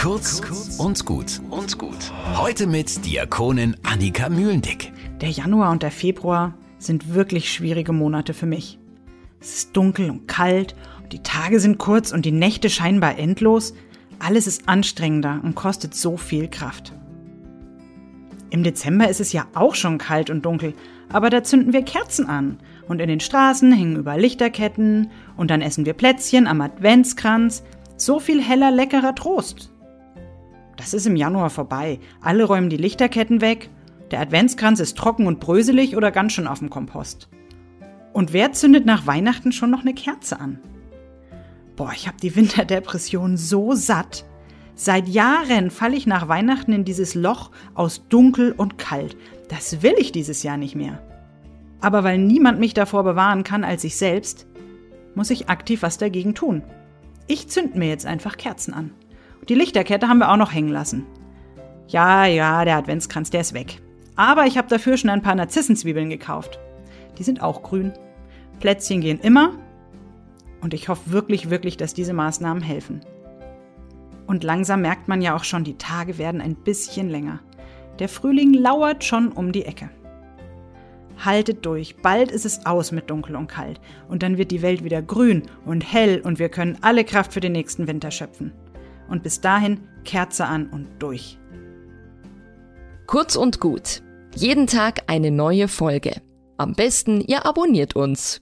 Kurz und gut und gut. Heute mit Diakonin Annika Mühlendick. Der Januar und der Februar sind wirklich schwierige Monate für mich. Es ist dunkel und kalt und die Tage sind kurz und die Nächte scheinbar endlos. Alles ist anstrengender und kostet so viel Kraft. Im Dezember ist es ja auch schon kalt und dunkel, aber da zünden wir Kerzen an und in den Straßen hängen über Lichterketten und dann essen wir Plätzchen am Adventskranz. So viel heller, leckerer Trost. Das ist im Januar vorbei. Alle räumen die Lichterketten weg. Der Adventskranz ist trocken und bröselig oder ganz schön auf dem Kompost. Und wer zündet nach Weihnachten schon noch eine Kerze an? Boah, ich habe die Winterdepression so satt. Seit Jahren falle ich nach Weihnachten in dieses Loch aus dunkel und kalt. Das will ich dieses Jahr nicht mehr. Aber weil niemand mich davor bewahren kann als ich selbst, muss ich aktiv was dagegen tun. Ich zünd mir jetzt einfach Kerzen an. Die Lichterkette haben wir auch noch hängen lassen. Ja, ja, der Adventskranz, der ist weg. Aber ich habe dafür schon ein paar Narzissenzwiebeln gekauft. Die sind auch grün. Plätzchen gehen immer. Und ich hoffe wirklich, wirklich, dass diese Maßnahmen helfen. Und langsam merkt man ja auch schon, die Tage werden ein bisschen länger. Der Frühling lauert schon um die Ecke. Haltet durch, bald ist es aus mit dunkel und kalt und dann wird die Welt wieder grün und hell und wir können alle Kraft für den nächsten Winter schöpfen. Und bis dahin Kerze an und durch. Kurz und gut. Jeden Tag eine neue Folge. Am besten, ihr abonniert uns.